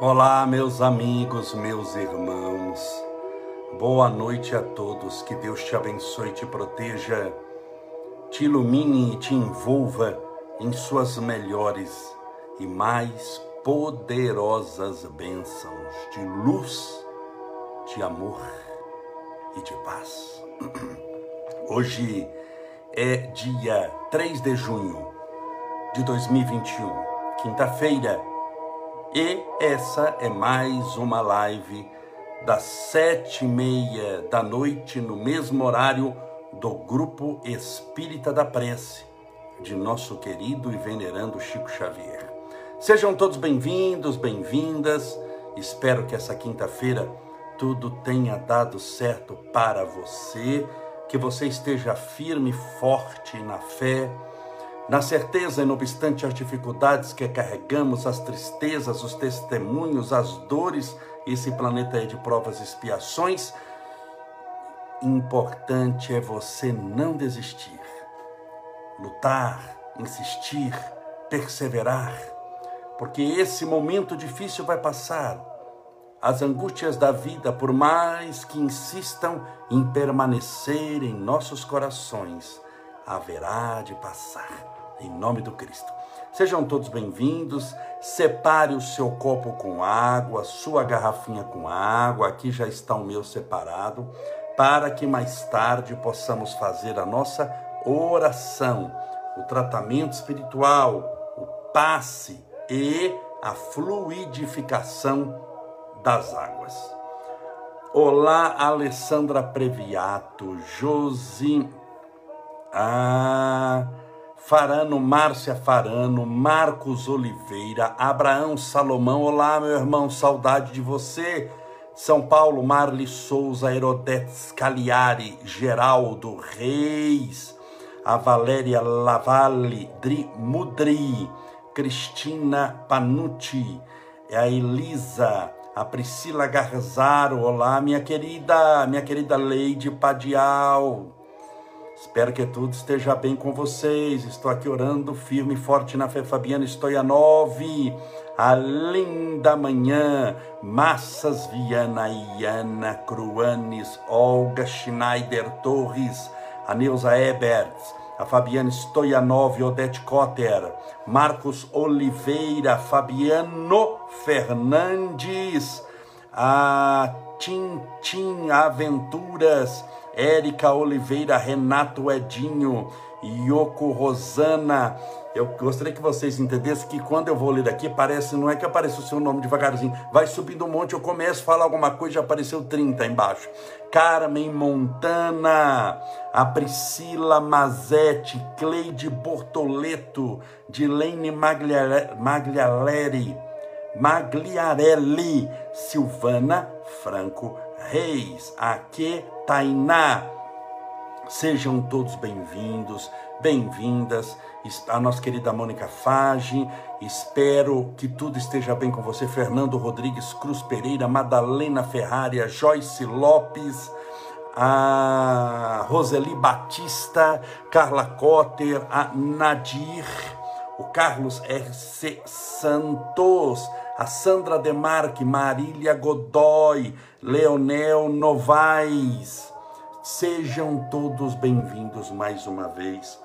Olá, meus amigos, meus irmãos. Boa noite a todos. Que Deus te abençoe, te proteja, te ilumine e te envolva em suas melhores e mais poderosas bênçãos de luz, de amor e de paz. Hoje é dia 3 de junho de 2021, quinta-feira e essa é mais uma live das sete e meia da noite, no mesmo horário do Grupo Espírita da Prece, de nosso querido e venerando Chico Xavier. Sejam todos bem-vindos, bem-vindas. Espero que essa quinta-feira tudo tenha dado certo para você, que você esteja firme forte na fé na certeza, e não obstante as dificuldades que carregamos, as tristezas, os testemunhos, as dores, esse planeta é de provas e expiações, importante é você não desistir, lutar, insistir, perseverar, porque esse momento difícil vai passar. As angústias da vida, por mais que insistam em permanecer em nossos corações, haverá de passar em nome do Cristo. Sejam todos bem-vindos. Separe o seu copo com água, sua garrafinha com água. Aqui já está o meu separado, para que mais tarde possamos fazer a nossa oração, o tratamento espiritual, o passe e a fluidificação das águas. Olá, Alessandra Previato, Josi. Ah, Farano, Márcia Farano, Marcos Oliveira, Abraão Salomão. Olá, meu irmão, saudade de você. São Paulo, Marli Souza, Herodetes Cagliari, Geraldo Reis, a Valéria Lavalle, Dri Mudri, Cristina Panucci, a Elisa, a Priscila Garzaro. Olá, minha querida, minha querida Leide Padial. Espero que tudo esteja bem com vocês. Estou aqui orando firme e forte na fé. Fabiana Stoianov, a linda manhã, Massas Viana, Iana Cruanes, Olga Schneider Torres, a Neuza Eberts, a Fabiana Stoianov, Odete Cotter, Marcos Oliveira, Fabiano Fernandes, a Tintim Aventuras, Érica Oliveira, Renato Edinho, Yoko Rosana. Eu gostaria que vocês entendessem que quando eu vou ler aqui, parece, não é que aparece o seu nome devagarzinho, vai subindo um monte, eu começo a falar alguma coisa, já apareceu 30 embaixo. Carmen Montana, a Priscila Mazetti, Cleide Bortoleto, Dilene Maglialeri, Magliarelli, Silvana Franco Reis, Aque Tainá. Sejam todos bem-vindos, bem-vindas. A nossa querida Mônica Fage, espero que tudo esteja bem com você. Fernando Rodrigues Cruz Pereira, Madalena Ferrari, Joyce Lopes, a Roseli Batista, Carla Cotter, a Nadir, o Carlos R.C. Santos, a Sandra Demarque, Marília Godoy, Leonel Novaes. Sejam todos bem-vindos mais uma vez.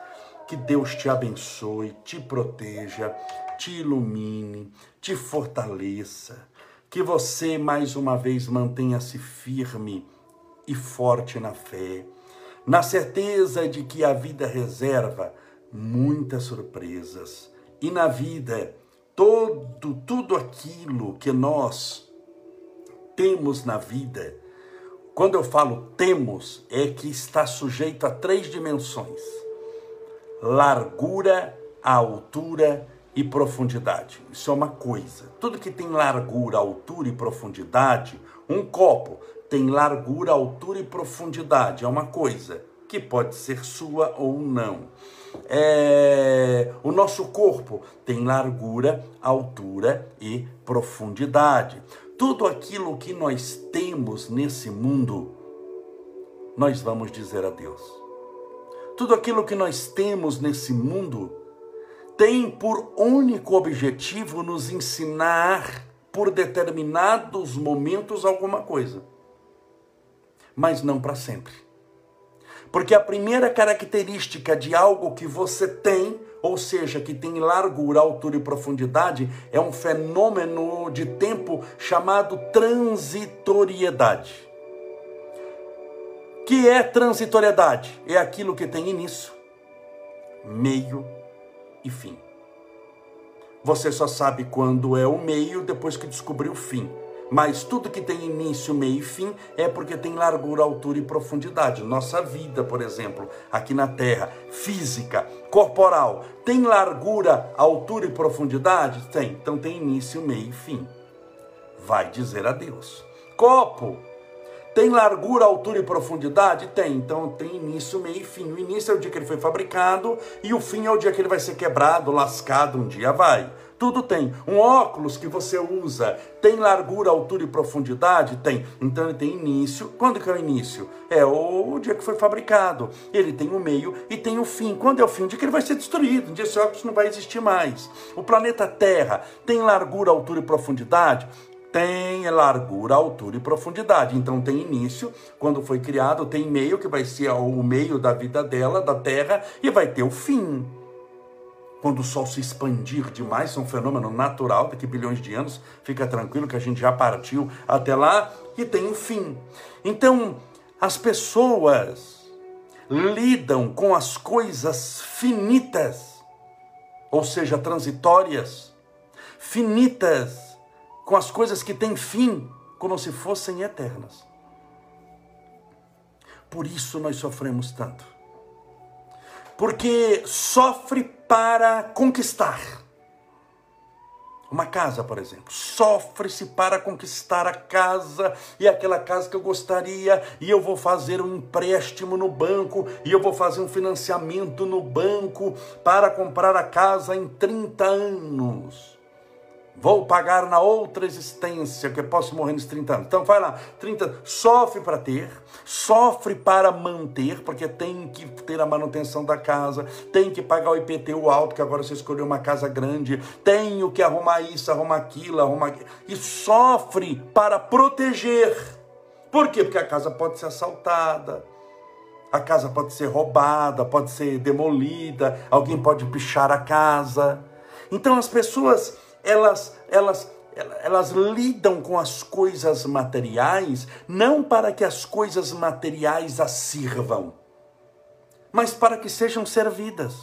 Que Deus te abençoe, te proteja, te ilumine, te fortaleça. Que você mais uma vez mantenha-se firme e forte na fé, na certeza de que a vida reserva muitas surpresas. E na vida, todo tudo aquilo que nós temos na vida, quando eu falo temos, é que está sujeito a três dimensões: largura, altura e profundidade. Isso é uma coisa. Tudo que tem largura, altura e profundidade, um copo tem largura, altura e profundidade, é uma coisa que pode ser sua ou não. É, o nosso corpo tem largura, altura e profundidade. Tudo aquilo que nós temos nesse mundo, nós vamos dizer a Deus. Tudo aquilo que nós temos nesse mundo tem por único objetivo nos ensinar por determinados momentos alguma coisa, mas não para sempre. Porque a primeira característica de algo que você tem, ou seja, que tem largura, altura e profundidade, é um fenômeno de tempo chamado transitoriedade. Que é transitoriedade? É aquilo que tem início, meio e fim. Você só sabe quando é o meio depois que descobriu o fim. Mas tudo que tem início, meio e fim é porque tem largura, altura e profundidade. Nossa vida, por exemplo, aqui na Terra, física, corporal, tem largura, altura e profundidade? Tem. Então tem início, meio e fim. Vai dizer adeus. Copo, tem largura, altura e profundidade? Tem. Então tem início, meio e fim. O início é o dia que ele foi fabricado e o fim é o dia que ele vai ser quebrado, lascado, um dia vai. Tudo tem. Um óculos que você usa tem largura, altura e profundidade? Tem. Então ele tem início. Quando que é o início? É o dia que foi fabricado. Ele tem o meio e tem o fim. Quando é o fim? O dia que ele vai ser destruído. Um dia esse óculos não vai existir mais. O planeta Terra tem largura, altura e profundidade? tem largura, altura e profundidade. Então tem início, quando foi criado, tem meio, que vai ser o meio da vida dela, da Terra, e vai ter o fim. Quando o Sol se expandir demais, é um fenômeno natural, daqui bilhões de anos, fica tranquilo que a gente já partiu até lá, e tem o fim. Então, as pessoas lidam com as coisas finitas, ou seja, transitórias, finitas, com as coisas que têm fim, como se fossem eternas. Por isso nós sofremos tanto. Porque sofre para conquistar. Uma casa, por exemplo, sofre-se para conquistar a casa e aquela casa que eu gostaria, e eu vou fazer um empréstimo no banco, e eu vou fazer um financiamento no banco para comprar a casa em 30 anos. Vou pagar na outra existência, que eu posso morrer nos 30 anos. Então vai lá, 30, sofre para ter, sofre para manter, porque tem que ter a manutenção da casa, tem que pagar o IPTU alto, que agora você escolheu uma casa grande, tenho que arrumar isso, arrumar aquilo, arrumar. E sofre para proteger. Por quê? Porque a casa pode ser assaltada, a casa pode ser roubada, pode ser demolida, alguém pode pichar a casa. Então as pessoas elas, elas, elas lidam com as coisas materiais não para que as coisas materiais as sirvam, mas para que sejam servidas.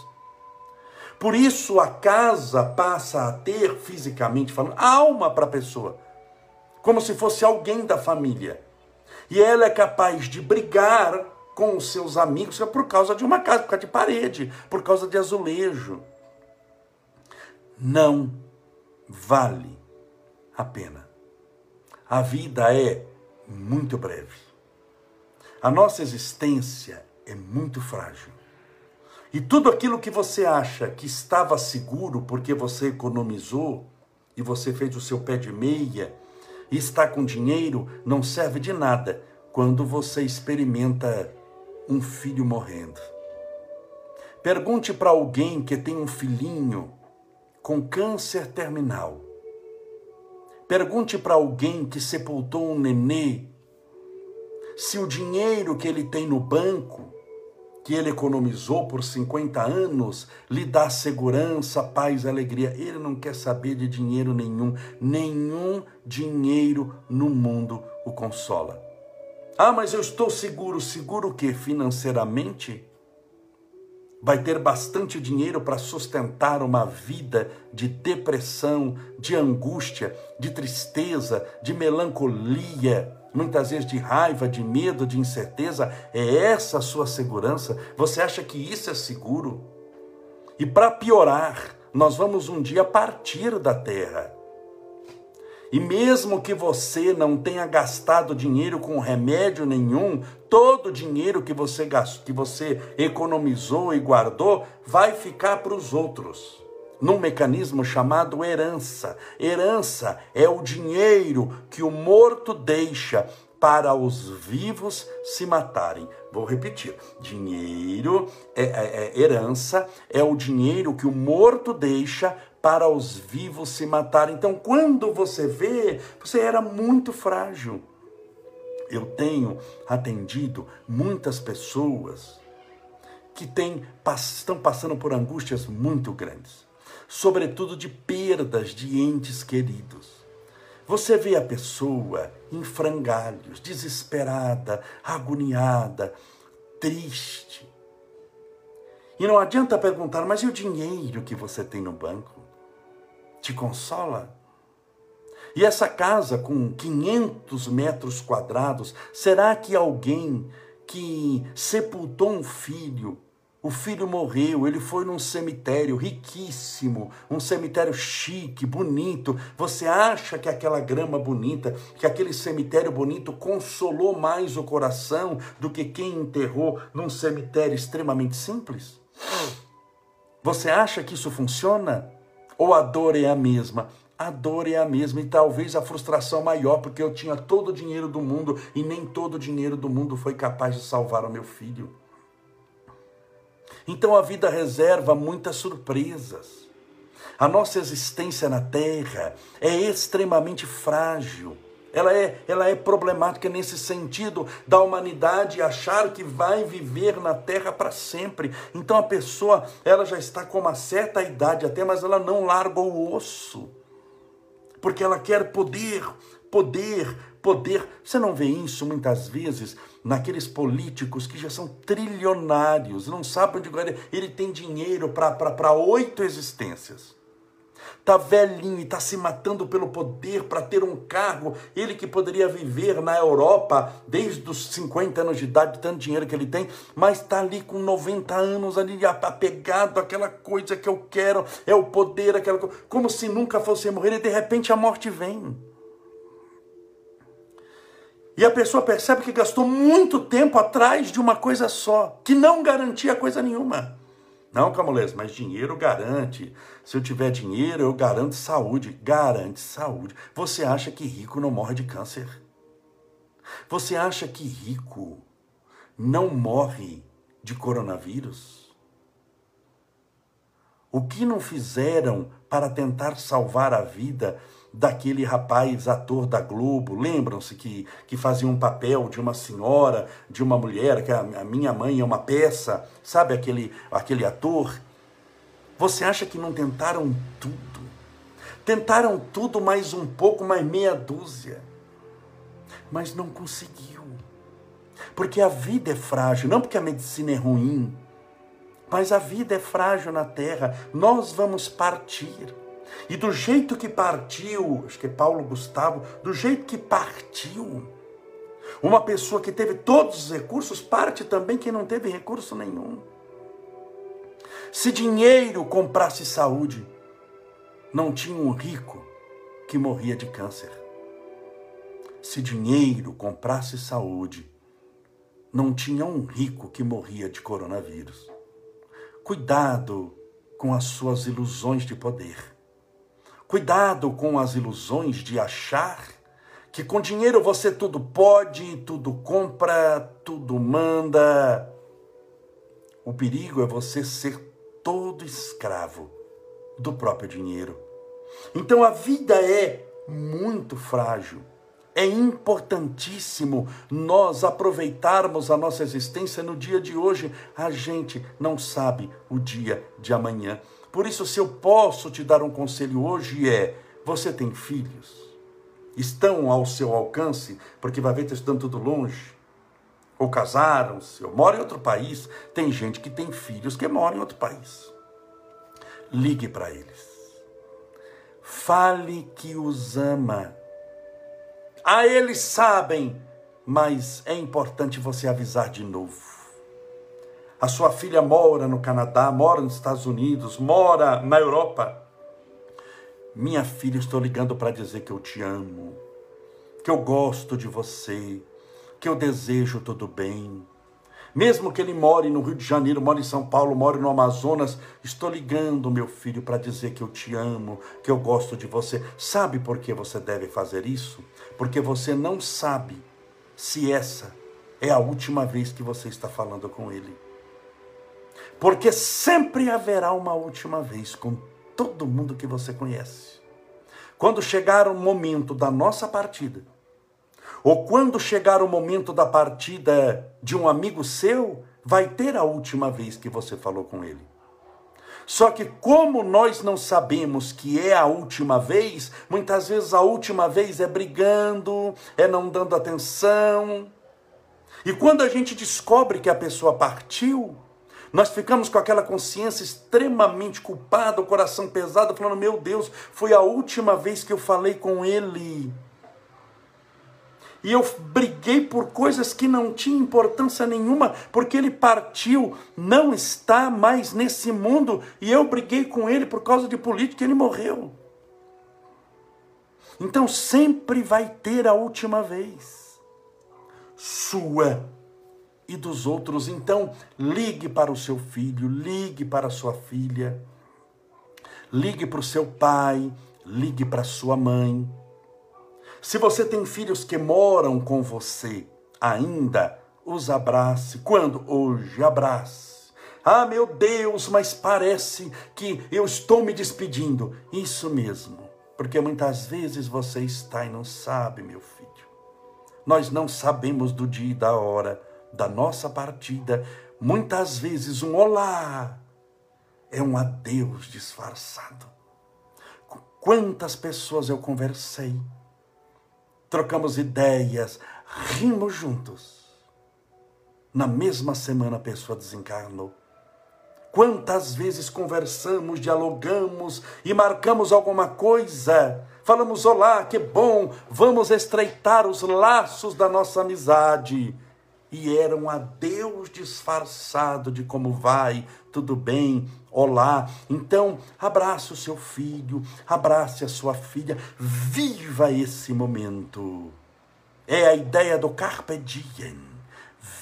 Por isso a casa passa a ter, fisicamente falando, alma para a pessoa, como se fosse alguém da família. E ela é capaz de brigar com os seus amigos por causa de uma casa, por causa de parede, por causa de azulejo. Não vale a pena. A vida é muito breve. A nossa existência é muito frágil. E tudo aquilo que você acha que estava seguro porque você economizou e você fez o seu pé de meia e está com dinheiro não serve de nada quando você experimenta um filho morrendo. Pergunte para alguém que tem um filhinho com câncer terminal. Pergunte para alguém que sepultou um nenê se o dinheiro que ele tem no banco, que ele economizou por 50 anos, lhe dá segurança, paz, alegria. Ele não quer saber de dinheiro nenhum, nenhum dinheiro no mundo o consola. Ah, mas eu estou seguro, seguro o quê? Financeiramente? Vai ter bastante dinheiro para sustentar uma vida de depressão, de angústia, de tristeza, de melancolia, muitas vezes de raiva, de medo, de incerteza. É essa a sua segurança? Você acha que isso é seguro? E para piorar, nós vamos um dia partir da terra. E mesmo que você não tenha gastado dinheiro com remédio nenhum, todo o dinheiro que você gastou, que você economizou e guardou, vai ficar para os outros. Num mecanismo chamado herança. Herança é o dinheiro que o morto deixa para os vivos se matarem. Vou repetir: dinheiro, é, é, é, herança, é o dinheiro que o morto deixa para os vivos se matarem. Então, quando você vê, você era muito frágil. Eu tenho atendido muitas pessoas que têm, estão passando por angústias muito grandes, sobretudo de perdas de entes queridos. Você vê a pessoa em frangalhos, desesperada, agoniada, triste. E não adianta perguntar, mas e o dinheiro que você tem no banco? Te consola? E essa casa com 500 metros quadrados, será que alguém que sepultou um filho o filho morreu, ele foi num cemitério riquíssimo, um cemitério chique, bonito. Você acha que aquela grama bonita, que aquele cemitério bonito consolou mais o coração do que quem enterrou num cemitério extremamente simples? Você acha que isso funciona? Ou a dor é a mesma? A dor é a mesma e talvez a frustração maior, porque eu tinha todo o dinheiro do mundo e nem todo o dinheiro do mundo foi capaz de salvar o meu filho. Então a vida reserva muitas surpresas. A nossa existência na Terra é extremamente frágil. Ela é, ela é problemática nesse sentido da humanidade achar que vai viver na terra para sempre. Então a pessoa, ela já está com uma certa idade até, mas ela não larga o osso. Porque ela quer poder, poder, poder. Você não vê isso muitas vezes naqueles políticos que já são trilionários, não sabem onde ele, ele tem dinheiro para oito existências. Está velhinho e está se matando pelo poder para ter um cargo. Ele que poderia viver na Europa desde os 50 anos de idade, tanto dinheiro que ele tem, mas está ali com 90 anos, ali apegado àquela coisa que eu quero, é o poder, aquela coisa, como se nunca fosse morrer, e de repente a morte vem. E a pessoa percebe que gastou muito tempo atrás de uma coisa só, que não garantia coisa nenhuma. Não, Camulês, mas dinheiro garante. Se eu tiver dinheiro, eu garanto saúde. Garante saúde. Você acha que rico não morre de câncer? Você acha que rico não morre de coronavírus? O que não fizeram para tentar salvar a vida daquele rapaz ator da Globo, lembram-se que, que fazia um papel de uma senhora, de uma mulher, que a, a minha mãe é uma peça, sabe aquele, aquele ator? Você acha que não tentaram tudo? Tentaram tudo mais um pouco, mais meia dúzia. Mas não conseguiu. Porque a vida é frágil, não porque a medicina é ruim, mas a vida é frágil na terra. Nós vamos partir. E do jeito que partiu, acho que é Paulo Gustavo, do jeito que partiu, uma pessoa que teve todos os recursos, parte também quem não teve recurso nenhum. Se dinheiro comprasse saúde, não tinha um rico que morria de câncer. Se dinheiro comprasse saúde, não tinha um rico que morria de coronavírus. Cuidado com as suas ilusões de poder. Cuidado com as ilusões de achar que com dinheiro você tudo pode, tudo compra, tudo manda. O perigo é você ser todo escravo do próprio dinheiro. Então a vida é muito frágil. É importantíssimo nós aproveitarmos a nossa existência no dia de hoje. A gente não sabe o dia de amanhã. Por isso, se eu posso te dar um conselho hoje é: você tem filhos? Estão ao seu alcance? Porque vai ver que estão tudo longe. Ou casaram-se, ou moram em outro país. Tem gente que tem filhos que moram em outro país. Ligue para eles. Fale que os ama. A eles sabem, mas é importante você avisar de novo. A sua filha mora no Canadá, mora nos Estados Unidos, mora na Europa. Minha filha, estou ligando para dizer que eu te amo, que eu gosto de você, que eu desejo tudo bem. Mesmo que ele more no Rio de Janeiro, more em São Paulo, more no Amazonas, estou ligando, meu filho, para dizer que eu te amo, que eu gosto de você. Sabe por que você deve fazer isso? Porque você não sabe se essa é a última vez que você está falando com ele porque sempre haverá uma última vez com todo mundo que você conhece. Quando chegar o momento da nossa partida, ou quando chegar o momento da partida de um amigo seu, vai ter a última vez que você falou com ele. Só que, como nós não sabemos que é a última vez, muitas vezes a última vez é brigando, é não dando atenção. E quando a gente descobre que a pessoa partiu, nós ficamos com aquela consciência extremamente culpada, o coração pesado, falando: Meu Deus, foi a última vez que eu falei com ele. E eu briguei por coisas que não tinham importância nenhuma, porque ele partiu, não está mais nesse mundo, e eu briguei com ele por causa de política, ele morreu. Então sempre vai ter a última vez, sua e dos outros. Então ligue para o seu filho, ligue para a sua filha, ligue para o seu pai, ligue para a sua mãe se você tem filhos que moram com você ainda, os abrace. Quando? Hoje, abrace. Ah, meu Deus, mas parece que eu estou me despedindo. Isso mesmo, porque muitas vezes você está e não sabe, meu filho. Nós não sabemos do dia e da hora da nossa partida. Muitas vezes um olá é um adeus disfarçado. Quantas pessoas eu conversei trocamos ideias, rimos juntos. Na mesma semana a pessoa desencarnou. Quantas vezes conversamos, dialogamos e marcamos alguma coisa? Falamos: Olá, que bom, vamos estreitar os laços da nossa amizade. E era um adeus disfarçado de como vai, tudo bem, olá. Então, abrace o seu filho, abrace a sua filha, viva esse momento. É a ideia do Carpe Diem.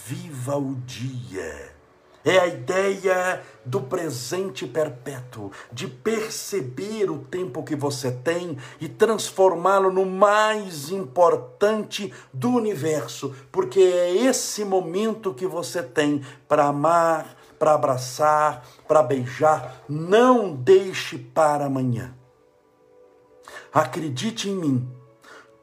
Viva o dia. É a ideia do presente perpétuo, de perceber o tempo que você tem e transformá-lo no mais importante do universo, porque é esse momento que você tem para amar, para abraçar, para beijar. Não deixe para amanhã. Acredite em mim.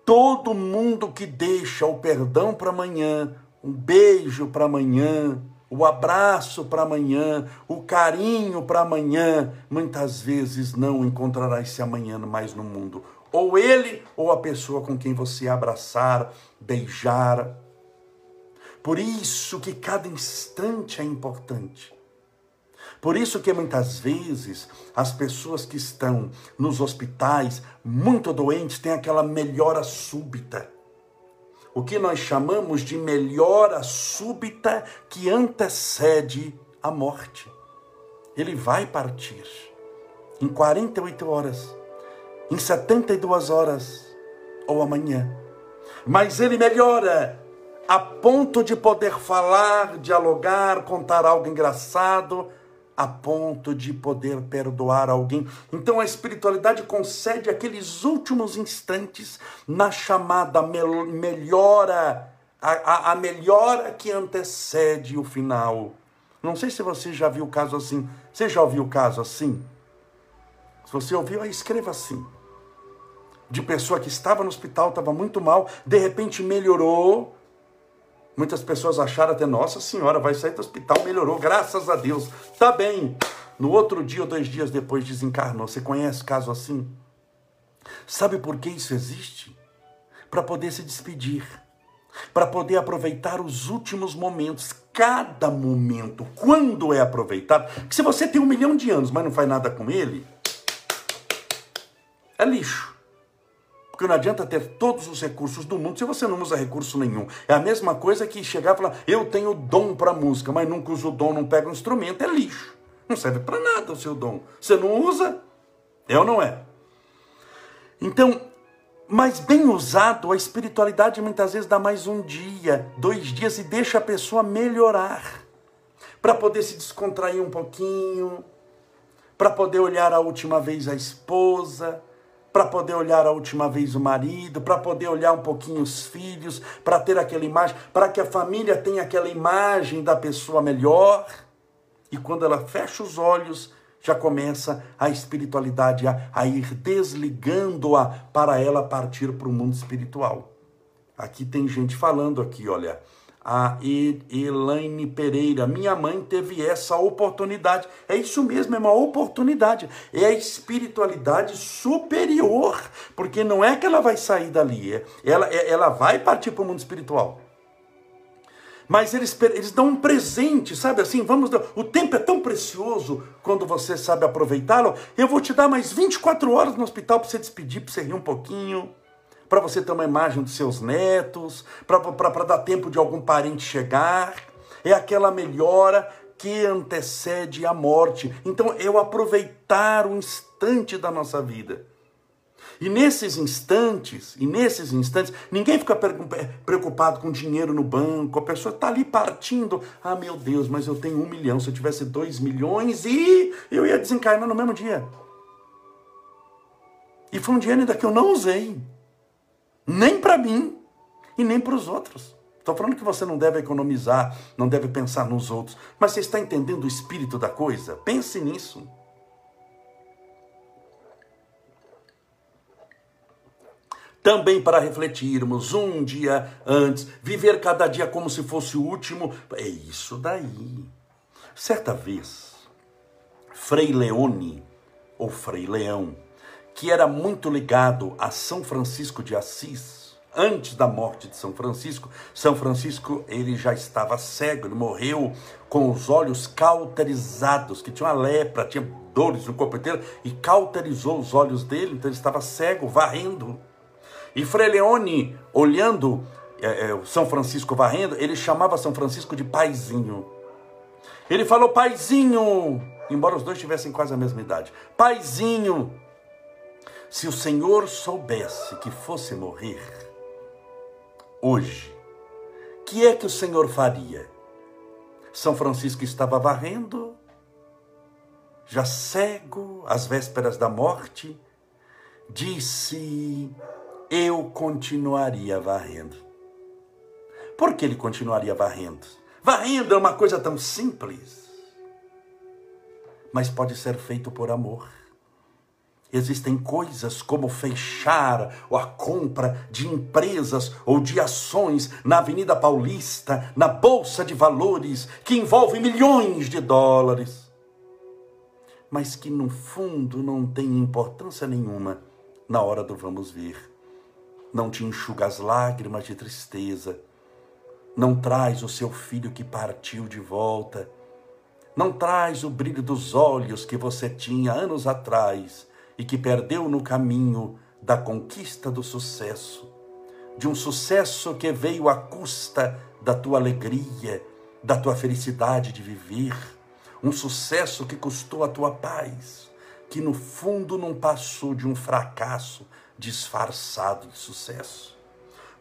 Todo mundo que deixa o perdão para amanhã, um beijo para amanhã, o abraço para amanhã, o carinho para amanhã, muitas vezes não encontrará esse amanhã mais no mundo. Ou ele ou a pessoa com quem você abraçar, beijar, por isso que cada instante é importante. Por isso que muitas vezes as pessoas que estão nos hospitais muito doentes têm aquela melhora súbita. O que nós chamamos de melhora súbita que antecede a morte. Ele vai partir em 48 horas, em 72 horas ou amanhã. Mas ele melhora a ponto de poder falar, dialogar, contar algo engraçado, a ponto de poder perdoar alguém. Então a espiritualidade concede aqueles últimos instantes na chamada melhora, a, a, a melhora que antecede o final. Não sei se você já viu caso assim. Você já ouviu caso assim? Se você ouviu, aí escreva assim. De pessoa que estava no hospital, estava muito mal, de repente melhorou, Muitas pessoas acharam até, nossa senhora, vai sair do hospital, melhorou, graças a Deus, tá bem. No outro dia ou dois dias depois desencarnou. Você conhece caso assim? Sabe por que isso existe? Para poder se despedir, para poder aproveitar os últimos momentos, cada momento, quando é aproveitado. Que se você tem um milhão de anos, mas não faz nada com ele, é lixo. Porque não adianta ter todos os recursos do mundo se você não usa recurso nenhum. É a mesma coisa que chegar e falar, eu tenho dom para música, mas nunca uso o dom, não pega um instrumento, é lixo. Não serve para nada o seu dom. Você não usa, é ou não é? Então, mas bem usado, a espiritualidade muitas vezes dá mais um dia, dois dias e deixa a pessoa melhorar. Para poder se descontrair um pouquinho, para poder olhar a última vez a esposa, para poder olhar a última vez o marido, para poder olhar um pouquinho os filhos, para ter aquela imagem, para que a família tenha aquela imagem da pessoa melhor. E quando ela fecha os olhos, já começa a espiritualidade a, a ir desligando-a para ela partir para o mundo espiritual. Aqui tem gente falando aqui, olha, a Elaine Pereira, minha mãe teve essa oportunidade. É isso mesmo, é uma oportunidade. É a espiritualidade superior, porque não é que ela vai sair dali, é, ela, é, ela vai partir para o mundo espiritual mas eles, eles dão um presente, sabe assim? Vamos, o tempo é tão precioso quando você sabe aproveitá-lo. Eu vou te dar mais 24 horas no hospital para você despedir, para você rir um pouquinho, para você ter uma imagem dos seus netos, para dar tempo de algum parente chegar. É aquela melhora que antecede a morte. Então, eu aproveitar o instante da nossa vida. E nesses instantes, e nesses instantes, ninguém fica preocupado com dinheiro no banco, a pessoa está ali partindo. Ah, meu Deus, mas eu tenho um milhão, se eu tivesse dois milhões, e eu ia desencarnar no mesmo dia. E foi um dinheiro ainda que eu não usei, nem para mim e nem para os outros. Estou falando que você não deve economizar, não deve pensar nos outros, mas você está entendendo o espírito da coisa? Pense nisso. também para refletirmos um dia antes, viver cada dia como se fosse o último. É isso daí. Certa vez, Frei Leone, ou Frei Leão, que era muito ligado a São Francisco de Assis, antes da morte de São Francisco, São Francisco ele já estava cego, ele morreu com os olhos cauterizados, que tinha uma lepra, tinha dores no corpo inteiro, e cauterizou os olhos dele, então ele estava cego, varrendo. E Frei Leone, olhando é, é, São Francisco varrendo, ele chamava São Francisco de paizinho. Ele falou, paizinho, embora os dois tivessem quase a mesma idade, paizinho, se o Senhor soubesse que fosse morrer hoje, que é que o Senhor faria? São Francisco estava varrendo, já cego, às vésperas da morte, disse: eu continuaria varrendo. Por que ele continuaria varrendo? Varrendo é uma coisa tão simples, mas pode ser feito por amor. Existem coisas como fechar a compra de empresas ou de ações na Avenida Paulista, na Bolsa de Valores, que envolve milhões de dólares, mas que no fundo não tem importância nenhuma na hora do vamos ver. Não te enxuga as lágrimas de tristeza, não traz o seu filho que partiu de volta, não traz o brilho dos olhos que você tinha anos atrás e que perdeu no caminho da conquista do sucesso, de um sucesso que veio à custa da tua alegria, da tua felicidade de viver, um sucesso que custou a tua paz, que no fundo não passou de um fracasso, disfarçado de sucesso.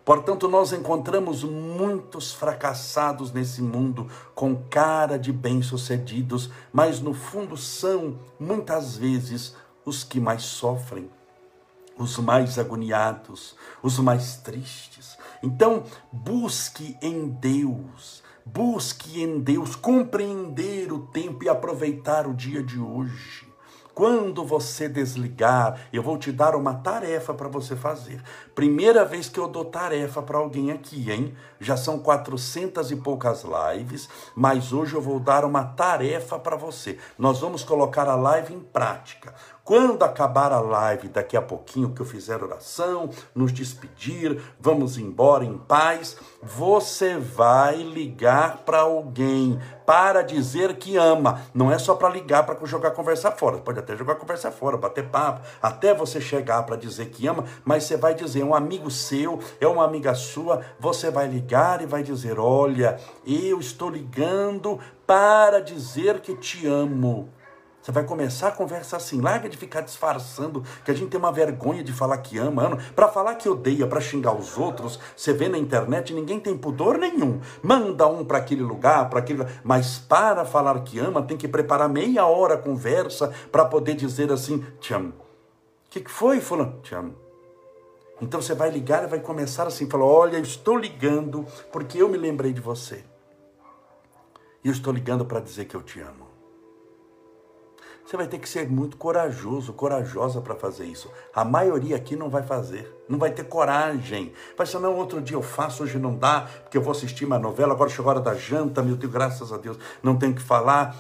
Portanto, nós encontramos muitos fracassados nesse mundo com cara de bem-sucedidos, mas no fundo são, muitas vezes, os que mais sofrem, os mais agoniados, os mais tristes. Então, busque em Deus, busque em Deus compreender o tempo e aproveitar o dia de hoje. Quando você desligar, eu vou te dar uma tarefa para você fazer. Primeira vez que eu dou tarefa para alguém aqui, hein? Já são quatrocentas e poucas lives, mas hoje eu vou dar uma tarefa para você. Nós vamos colocar a live em prática. Quando acabar a live, daqui a pouquinho que eu fizer oração, nos despedir, vamos embora em paz, você vai ligar para alguém para dizer que ama. Não é só para ligar para jogar conversa fora. Pode até jogar conversa fora, bater papo, até você chegar para dizer que ama, mas você vai dizer, um amigo seu, é uma amiga sua, você vai ligar e vai dizer: "Olha, eu estou ligando para dizer que te amo". Você vai começar a conversa assim, larga de ficar disfarçando que a gente tem uma vergonha de falar que ama, para falar que odeia, para xingar os outros. Você vê na internet, ninguém tem pudor nenhum. Manda um para aquele lugar, para aquele, mas para falar que ama, tem que preparar meia hora conversa para poder dizer assim, te amo. O que, que foi, fulano? Te amo. Então você vai ligar e vai começar assim, falar: "Olha, eu estou ligando porque eu me lembrei de você. E eu estou ligando para dizer que eu te amo." Você vai ter que ser muito corajoso, corajosa para fazer isso. A maioria aqui não vai fazer, não vai ter coragem. Vai ser, não, outro dia eu faço, hoje não dá, porque eu vou assistir uma novela, agora chegou a hora da janta, meu Deus, graças a Deus, não tenho que falar.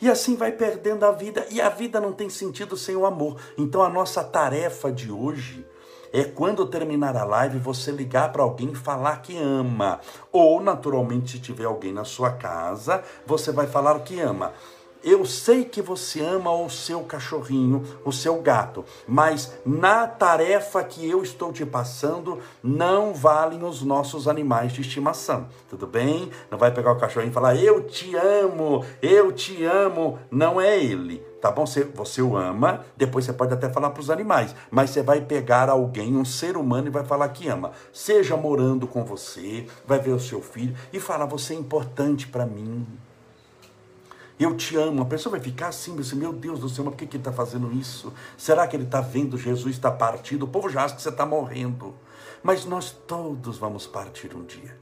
E assim vai perdendo a vida, e a vida não tem sentido sem o amor. Então a nossa tarefa de hoje é quando terminar a live você ligar para alguém e falar que ama. Ou, naturalmente, se tiver alguém na sua casa, você vai falar que ama. Eu sei que você ama o seu cachorrinho, o seu gato, mas na tarefa que eu estou te passando, não valem os nossos animais de estimação. Tudo bem? Não vai pegar o cachorrinho e falar, eu te amo, eu te amo. Não é ele. Tá bom? Você, você o ama, depois você pode até falar para os animais, mas você vai pegar alguém, um ser humano, e vai falar que ama. Seja morando com você, vai ver o seu filho e falar: Você é importante para mim eu te amo. A pessoa vai ficar assim, assim meu Deus do céu, mas por que, que ele está fazendo isso? Será que ele está vendo Jesus está partido? O povo já acha que você está morrendo. Mas nós todos vamos partir um dia.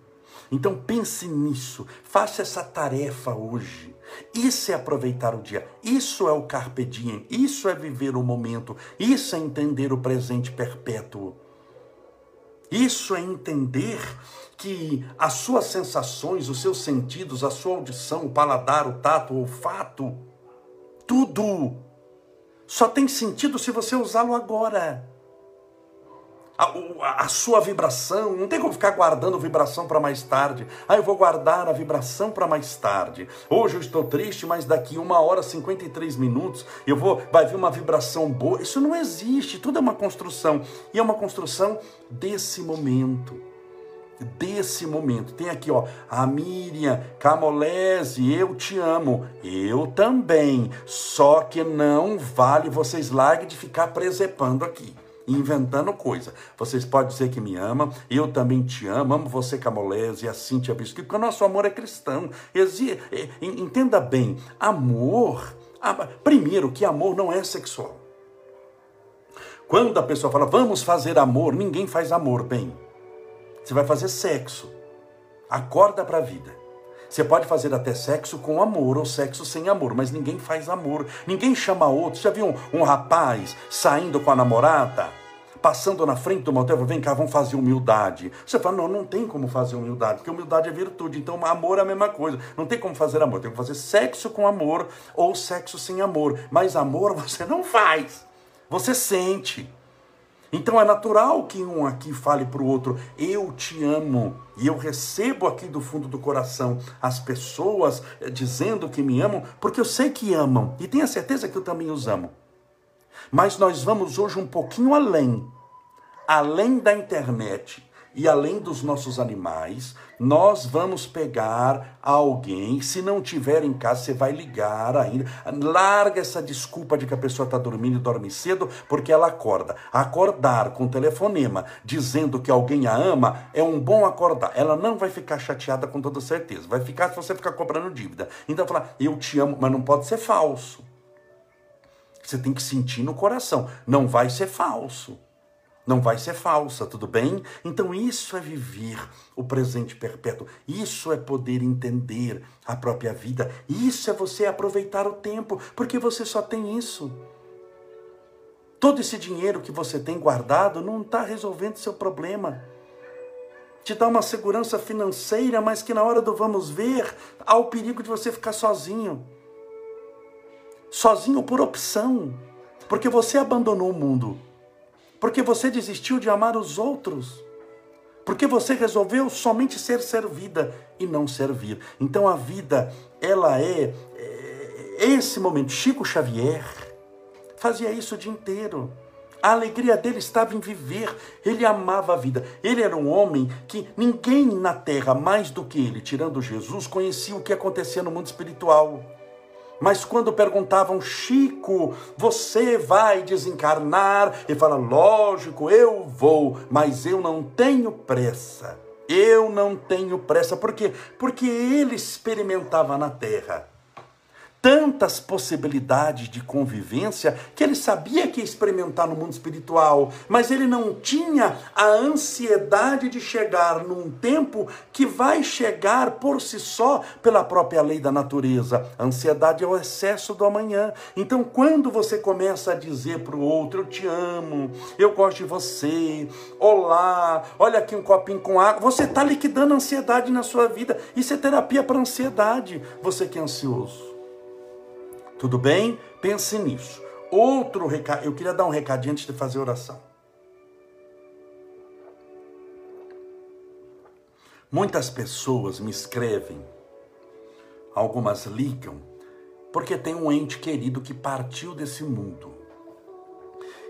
Então pense nisso, faça essa tarefa hoje. Isso é aproveitar o dia, isso é o carpe diem, isso é viver o momento, isso é entender o presente perpétuo. Isso é entender que as suas sensações, os seus sentidos, a sua audição, o paladar, o tato, o olfato, tudo só tem sentido se você usá-lo agora a, a, sua vibração, não tem como ficar guardando vibração para mais tarde. Ah, eu vou guardar a vibração para mais tarde. Hoje eu estou triste, mas daqui uma hora, 53 minutos, eu vou, vai vir uma vibração boa. Isso não existe, tudo é uma construção. E é uma construção desse momento desse momento. Tem aqui, ó, a Miriam Camolese, eu te amo. Eu também. Só que não vale vocês larguem de ficar presepando aqui inventando coisa. Vocês podem dizer que me amam, eu também te amo, amo você, Camolese, e a Cíntia Biscuit, porque o nosso amor é cristão. É, entenda bem, amor, primeiro que amor não é sexual. Quando a pessoa fala, vamos fazer amor, ninguém faz amor bem. Você vai fazer sexo. Acorda para a vida. Você pode fazer até sexo com amor ou sexo sem amor, mas ninguém faz amor. Ninguém chama outro. Você já viu um, um rapaz saindo com a namorada? Passando na frente do motel, vem cá, vamos fazer humildade. Você fala, não, não tem como fazer humildade, porque humildade é virtude, então amor é a mesma coisa. Não tem como fazer amor, tem que fazer sexo com amor ou sexo sem amor. Mas amor você não faz, você sente. Então é natural que um aqui fale para o outro, eu te amo. E eu recebo aqui do fundo do coração as pessoas eh, dizendo que me amam, porque eu sei que amam. E tenho a certeza que eu também os amo. Mas nós vamos hoje um pouquinho além. Além da internet e além dos nossos animais, nós vamos pegar alguém. Se não tiver em casa, você vai ligar ainda. Larga essa desculpa de que a pessoa está dormindo e dorme cedo, porque ela acorda. Acordar com telefonema dizendo que alguém a ama é um bom acordar. Ela não vai ficar chateada com toda certeza. Vai ficar se você ficar cobrando dívida. Então, falar, eu te amo, mas não pode ser falso. Você tem que sentir no coração. Não vai ser falso. Não vai ser falsa, tudo bem? Então, isso é viver o presente perpétuo. Isso é poder entender a própria vida. Isso é você aproveitar o tempo, porque você só tem isso. Todo esse dinheiro que você tem guardado não está resolvendo seu problema. Te dá uma segurança financeira, mas que na hora do vamos ver, há o perigo de você ficar sozinho sozinho por opção, porque você abandonou o mundo, porque você desistiu de amar os outros, porque você resolveu somente ser servida e não servir. Então a vida, ela é, é esse momento. Chico Xavier fazia isso o dia inteiro. A alegria dele estava em viver, ele amava a vida. Ele era um homem que ninguém na terra, mais do que ele, tirando Jesus, conhecia o que acontecia no mundo espiritual. Mas quando perguntavam, Chico, você vai desencarnar? Ele fala, lógico, eu vou, mas eu não tenho pressa. Eu não tenho pressa. Por quê? Porque ele experimentava na terra tantas possibilidades de convivência que ele sabia que ia experimentar no mundo espiritual, mas ele não tinha a ansiedade de chegar num tempo que vai chegar por si só pela própria lei da natureza. A ansiedade é o excesso do amanhã. Então, quando você começa a dizer para o outro: Eu te amo, eu gosto de você, olá, olha aqui um copinho com água, você está liquidando a ansiedade na sua vida. Isso é terapia para ansiedade. Você que é ansioso. Tudo bem? Pense nisso. Outro recado, eu queria dar um recadinho antes de fazer oração. Muitas pessoas me escrevem, algumas ligam, porque tem um ente querido que partiu desse mundo.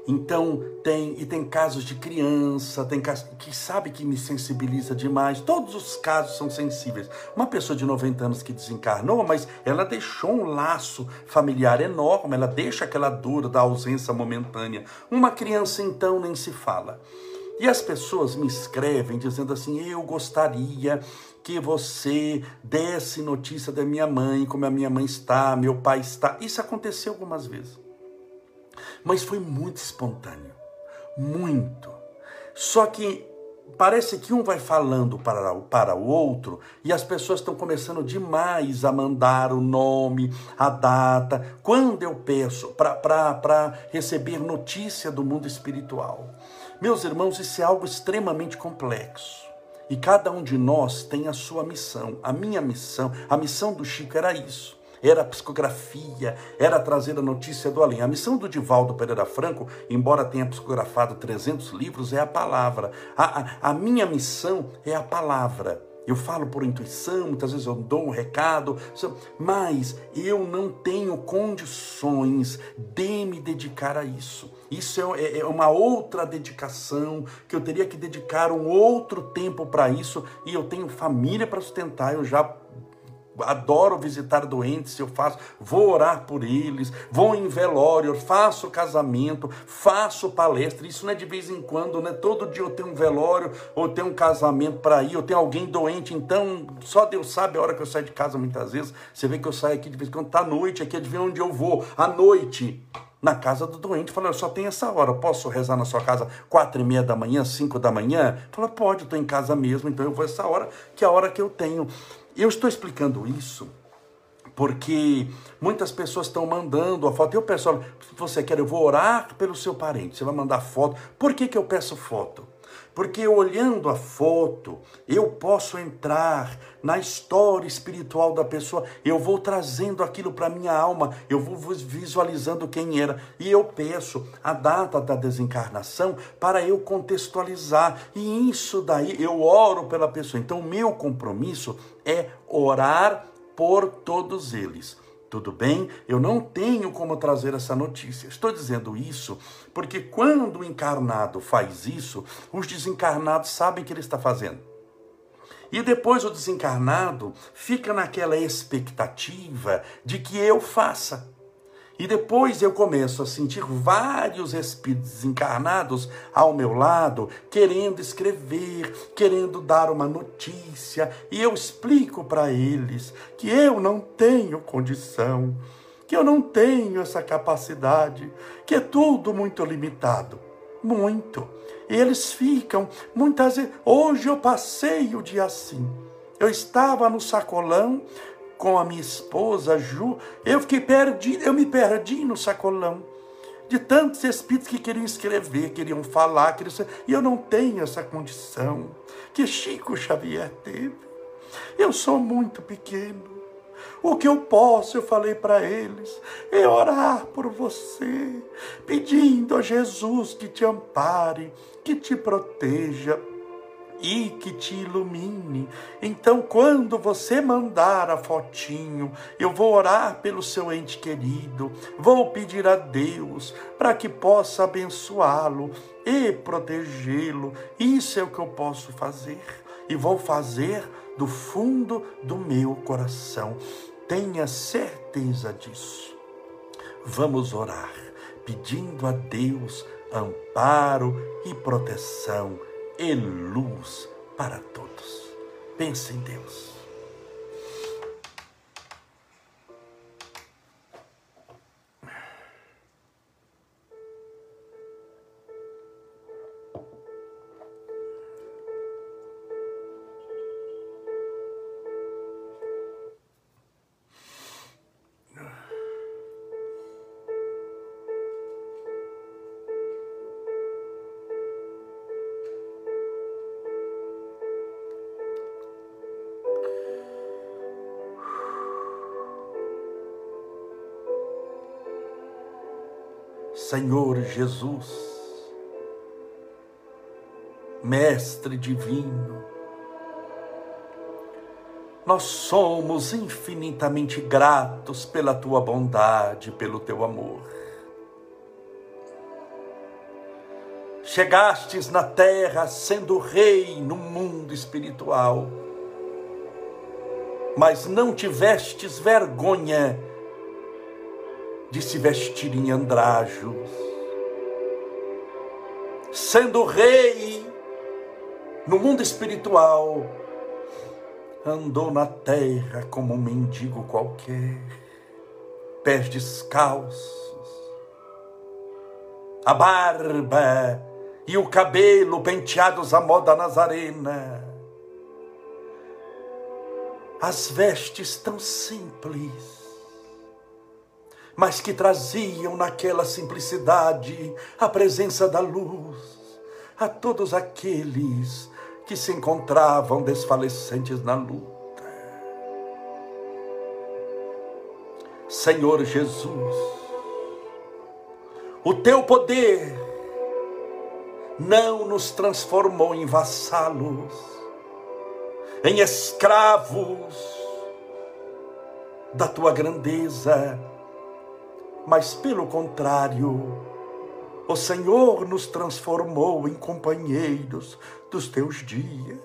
Então, tem, e tem casos de criança, tem casos que sabe que me sensibiliza demais. Todos os casos são sensíveis. Uma pessoa de 90 anos que desencarnou, mas ela deixou um laço familiar enorme, ela deixa aquela dor da ausência momentânea. Uma criança, então, nem se fala. E as pessoas me escrevem dizendo assim: eu gostaria que você desse notícia da minha mãe, como a minha mãe está, meu pai está. Isso aconteceu algumas vezes. Mas foi muito espontâneo. Muito. Só que parece que um vai falando para, para o outro e as pessoas estão começando demais a mandar o nome, a data. Quando eu peço para receber notícia do mundo espiritual. Meus irmãos, isso é algo extremamente complexo. E cada um de nós tem a sua missão. A minha missão, a missão do Chico era isso era a psicografia, era trazer a notícia do além. A missão do Divaldo Pereira Franco, embora tenha psicografado 300 livros, é a palavra. A, a, a minha missão é a palavra. Eu falo por intuição, muitas vezes eu dou um recado, mas eu não tenho condições de me dedicar a isso. Isso é, é, é uma outra dedicação, que eu teria que dedicar um outro tempo para isso, e eu tenho família para sustentar, eu já adoro visitar doentes, eu faço, vou orar por eles, vou em velório, faço casamento, faço palestra. Isso não é de vez em quando, né? Todo dia eu tenho um velório ou tenho um casamento para ir, eu tenho alguém doente, então só Deus sabe a hora que eu saio de casa muitas vezes. Você vê que eu saio aqui de vez em quando, tá à noite aqui, adivinha onde eu vou? À noite na casa do doente. Falou, eu só tenho essa hora, posso rezar na sua casa quatro e meia da manhã, cinco da manhã? Falou, pode, eu estou em casa mesmo, então eu vou essa hora, que é a hora que eu tenho. Eu estou explicando isso porque muitas pessoas estão mandando a foto. Eu peço, se você quer, eu vou orar pelo seu parente, você vai mandar foto. Por que, que eu peço foto? Porque olhando a foto, eu posso entrar na história espiritual da pessoa, eu vou trazendo aquilo para minha alma, eu vou visualizando quem era, e eu peço a data da desencarnação para eu contextualizar, e isso daí eu oro pela pessoa. Então, o meu compromisso é orar por todos eles. Tudo bem? Eu não tenho como trazer essa notícia. Estou dizendo isso porque quando o encarnado faz isso, os desencarnados sabem que ele está fazendo. E depois o desencarnado fica naquela expectativa de que eu faça. E depois eu começo a sentir vários espíritos desencarnados ao meu lado, querendo escrever, querendo dar uma notícia, e eu explico para eles que eu não tenho condição, que eu não tenho essa capacidade, que é tudo muito limitado. Muito. E eles ficam, muitas vezes. Hoje eu passei o dia assim. Eu estava no sacolão, com a minha esposa Ju, eu fiquei perdido, eu me perdi no sacolão. De tantos espíritos que queriam escrever, queriam falar, queriam... e eu não tenho essa condição que Chico Xavier teve. Eu sou muito pequeno. O que eu posso, eu falei para eles, é orar por você, pedindo a Jesus que te ampare, que te proteja, e que te ilumine. Então, quando você mandar a fotinho, eu vou orar pelo seu ente querido, vou pedir a Deus para que possa abençoá-lo e protegê-lo. Isso é o que eu posso fazer e vou fazer do fundo do meu coração. Tenha certeza disso. Vamos orar, pedindo a Deus amparo e proteção e luz para todos. Pense em Deus. Senhor Jesus, Mestre Divino, nós somos infinitamente gratos pela tua bondade, pelo teu amor. Chegastes na terra sendo rei no mundo espiritual, mas não tivestes vergonha de se vestir em andrajos. Sendo rei no mundo espiritual, andou na terra como um mendigo qualquer, pés descalços, a barba e o cabelo penteados à moda nazarena, as vestes tão simples, mas que traziam naquela simplicidade a presença da luz a todos aqueles que se encontravam desfalecentes na luta. Senhor Jesus, o teu poder não nos transformou em vassalos, em escravos da tua grandeza, mas pelo contrário, o Senhor nos transformou em companheiros dos teus dias,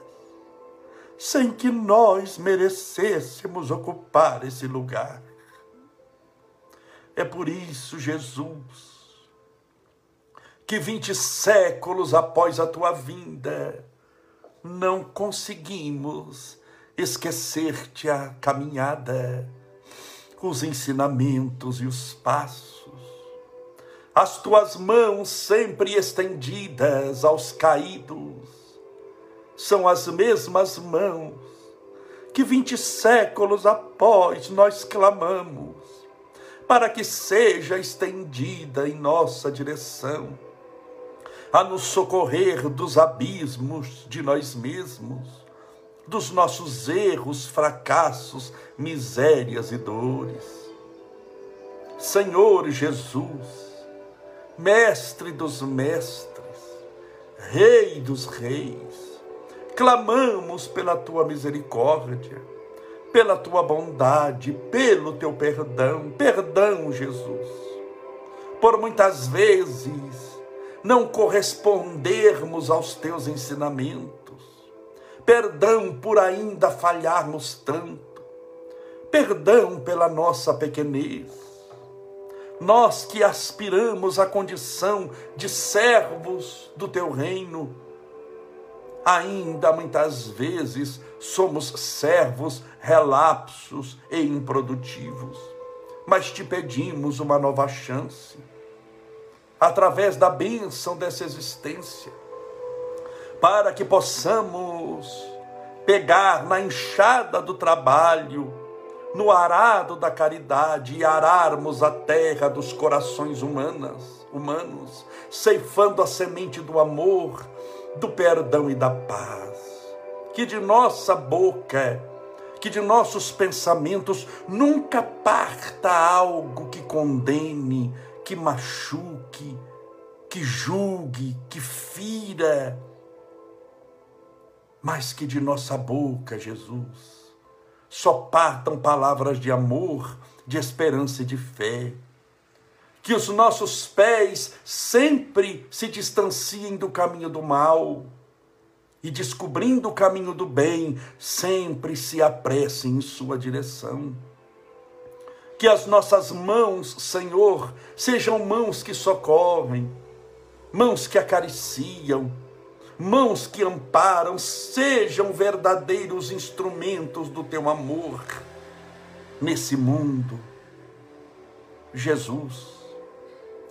sem que nós merecêssemos ocupar esse lugar. É por isso, Jesus, que vinte séculos após a tua vinda, não conseguimos esquecer-te a caminhada, os ensinamentos e os passos. As tuas mãos sempre estendidas aos caídos. São as mesmas mãos que vinte séculos após nós clamamos para que seja estendida em nossa direção a nos socorrer dos abismos de nós mesmos, dos nossos erros, fracassos, misérias e dores. Senhor Jesus, Mestre dos mestres, Rei dos reis, clamamos pela tua misericórdia, pela tua bondade, pelo teu perdão, perdão, Jesus, por muitas vezes não correspondermos aos teus ensinamentos, perdão por ainda falharmos tanto, perdão pela nossa pequenez, nós que aspiramos à condição de servos do teu reino, ainda muitas vezes somos servos relapsos e improdutivos, mas te pedimos uma nova chance, através da bênção dessa existência, para que possamos pegar na enxada do trabalho, no arado da caridade e ararmos a terra dos corações humanas, humanos, ceifando a semente do amor, do perdão e da paz. Que de nossa boca, que de nossos pensamentos nunca parta algo que condene, que machuque, que julgue, que fira, mas que de nossa boca, Jesus, só partam palavras de amor, de esperança e de fé. Que os nossos pés sempre se distanciem do caminho do mal e, descobrindo o caminho do bem, sempre se apressem em sua direção. Que as nossas mãos, Senhor, sejam mãos que socorrem, mãos que acariciam, mãos que amparam, sejam verdadeiros instrumentos do teu amor nesse mundo. Jesus,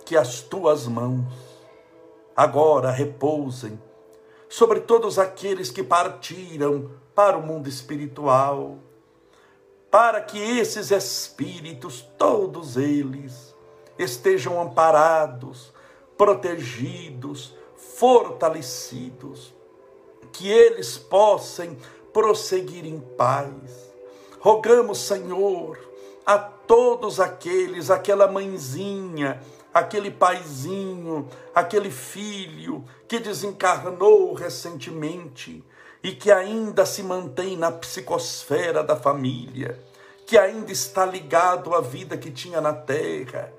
que as tuas mãos agora repousem sobre todos aqueles que partiram para o mundo espiritual, para que esses espíritos, todos eles, estejam amparados, protegidos, fortalecidos, que eles possam prosseguir em paz. Rogamos, Senhor, a todos aqueles, aquela mãezinha, aquele paizinho, aquele filho que desencarnou recentemente e que ainda se mantém na psicosfera da família, que ainda está ligado à vida que tinha na terra.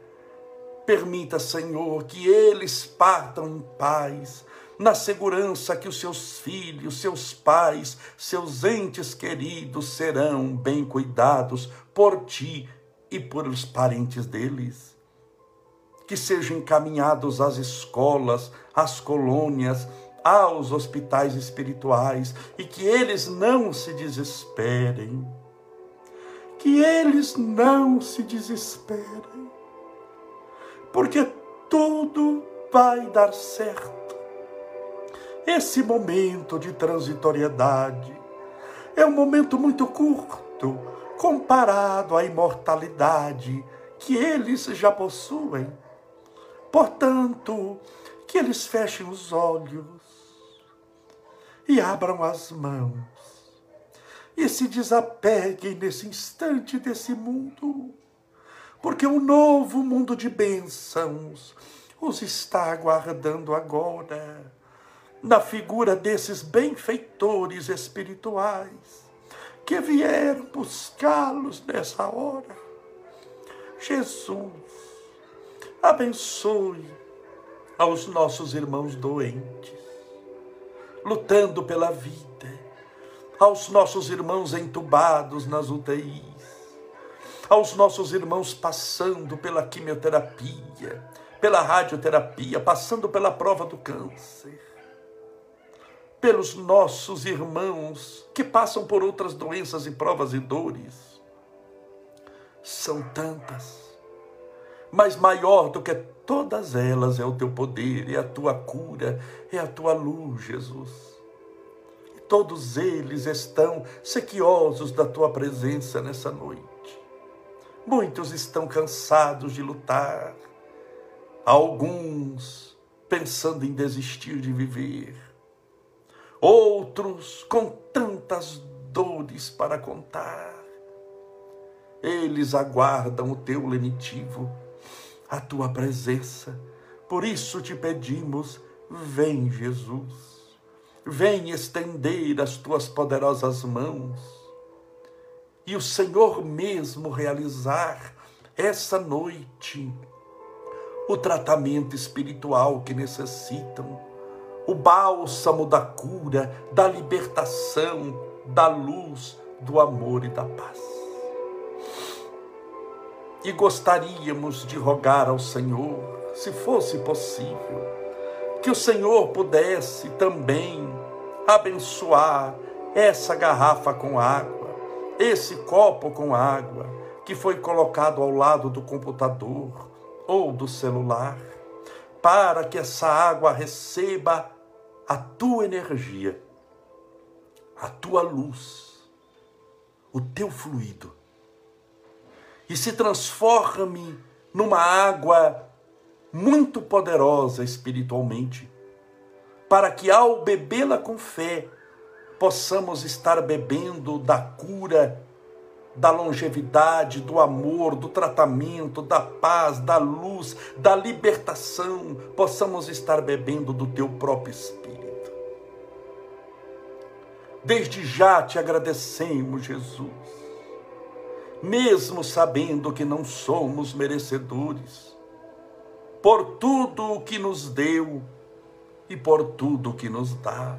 Permita, Senhor, que eles partam em paz, na segurança que os seus filhos, seus pais, seus entes queridos serão bem cuidados por ti e por os parentes deles. Que sejam encaminhados às escolas, às colônias, aos hospitais espirituais e que eles não se desesperem. Que eles não se desesperem, porque tudo vai dar certo esse momento de transitoriedade é um momento muito curto comparado à imortalidade que eles já possuem. Portanto, que eles fechem os olhos e abram as mãos e se desapeguem nesse instante desse mundo, porque um novo mundo de bênçãos os está aguardando agora na figura desses benfeitores espirituais que vieram buscá-los nessa hora. Jesus, abençoe aos nossos irmãos doentes, lutando pela vida, aos nossos irmãos entubados nas UTIs, aos nossos irmãos passando pela quimioterapia, pela radioterapia, passando pela prova do câncer pelos nossos irmãos que passam por outras doenças e provas e dores. São tantas, mas maior do que todas elas é o teu poder, é a tua cura, é a tua luz, Jesus. Todos eles estão sequiosos da tua presença nessa noite. Muitos estão cansados de lutar, alguns pensando em desistir de viver outros com tantas dores para contar. Eles aguardam o teu lenitivo, a tua presença. Por isso te pedimos, vem Jesus, vem estender as tuas poderosas mãos e o Senhor mesmo realizar essa noite o tratamento espiritual que necessitam o bálsamo da cura, da libertação, da luz, do amor e da paz. E gostaríamos de rogar ao Senhor, se fosse possível, que o Senhor pudesse também abençoar essa garrafa com água, esse copo com água que foi colocado ao lado do computador ou do celular, para que essa água receba a tua energia, a tua luz, o teu fluido. E se transforme numa água muito poderosa espiritualmente, para que ao bebê-la com fé, possamos estar bebendo da cura, da longevidade, do amor, do tratamento, da paz, da luz, da libertação, possamos estar bebendo do teu próprio Espírito. Desde já te agradecemos, Jesus, mesmo sabendo que não somos merecedores, por tudo o que nos deu e por tudo o que nos dá.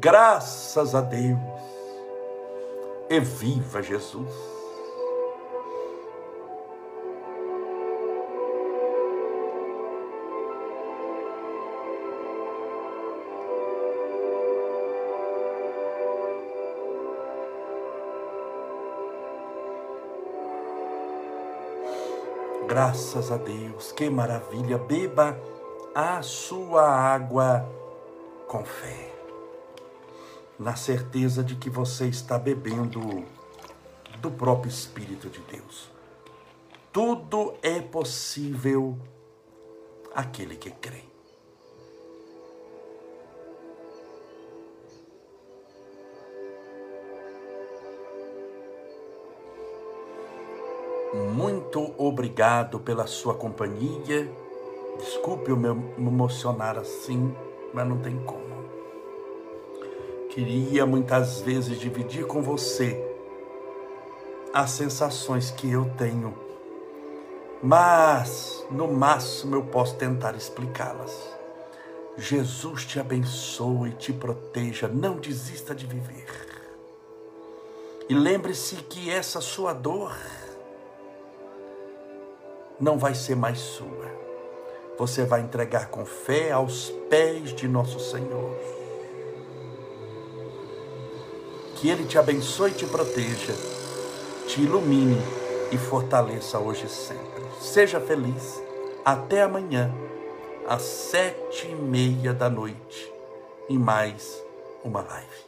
Graças a Deus. E viva Jesus. Graças a Deus, que maravilha! Beba a sua água com fé, na certeza de que você está bebendo do próprio Espírito de Deus. Tudo é possível aquele que crê. Muito obrigado pela sua companhia. Desculpe eu me emocionar assim, mas não tem como. Queria muitas vezes dividir com você as sensações que eu tenho, mas no máximo eu posso tentar explicá-las. Jesus te abençoe e te proteja, não desista de viver. E lembre-se que essa sua dor não vai ser mais sua. Você vai entregar com fé aos pés de nosso Senhor. Que Ele te abençoe e te proteja, te ilumine e fortaleça hoje e sempre. Seja feliz. Até amanhã, às sete e meia da noite, em mais uma live.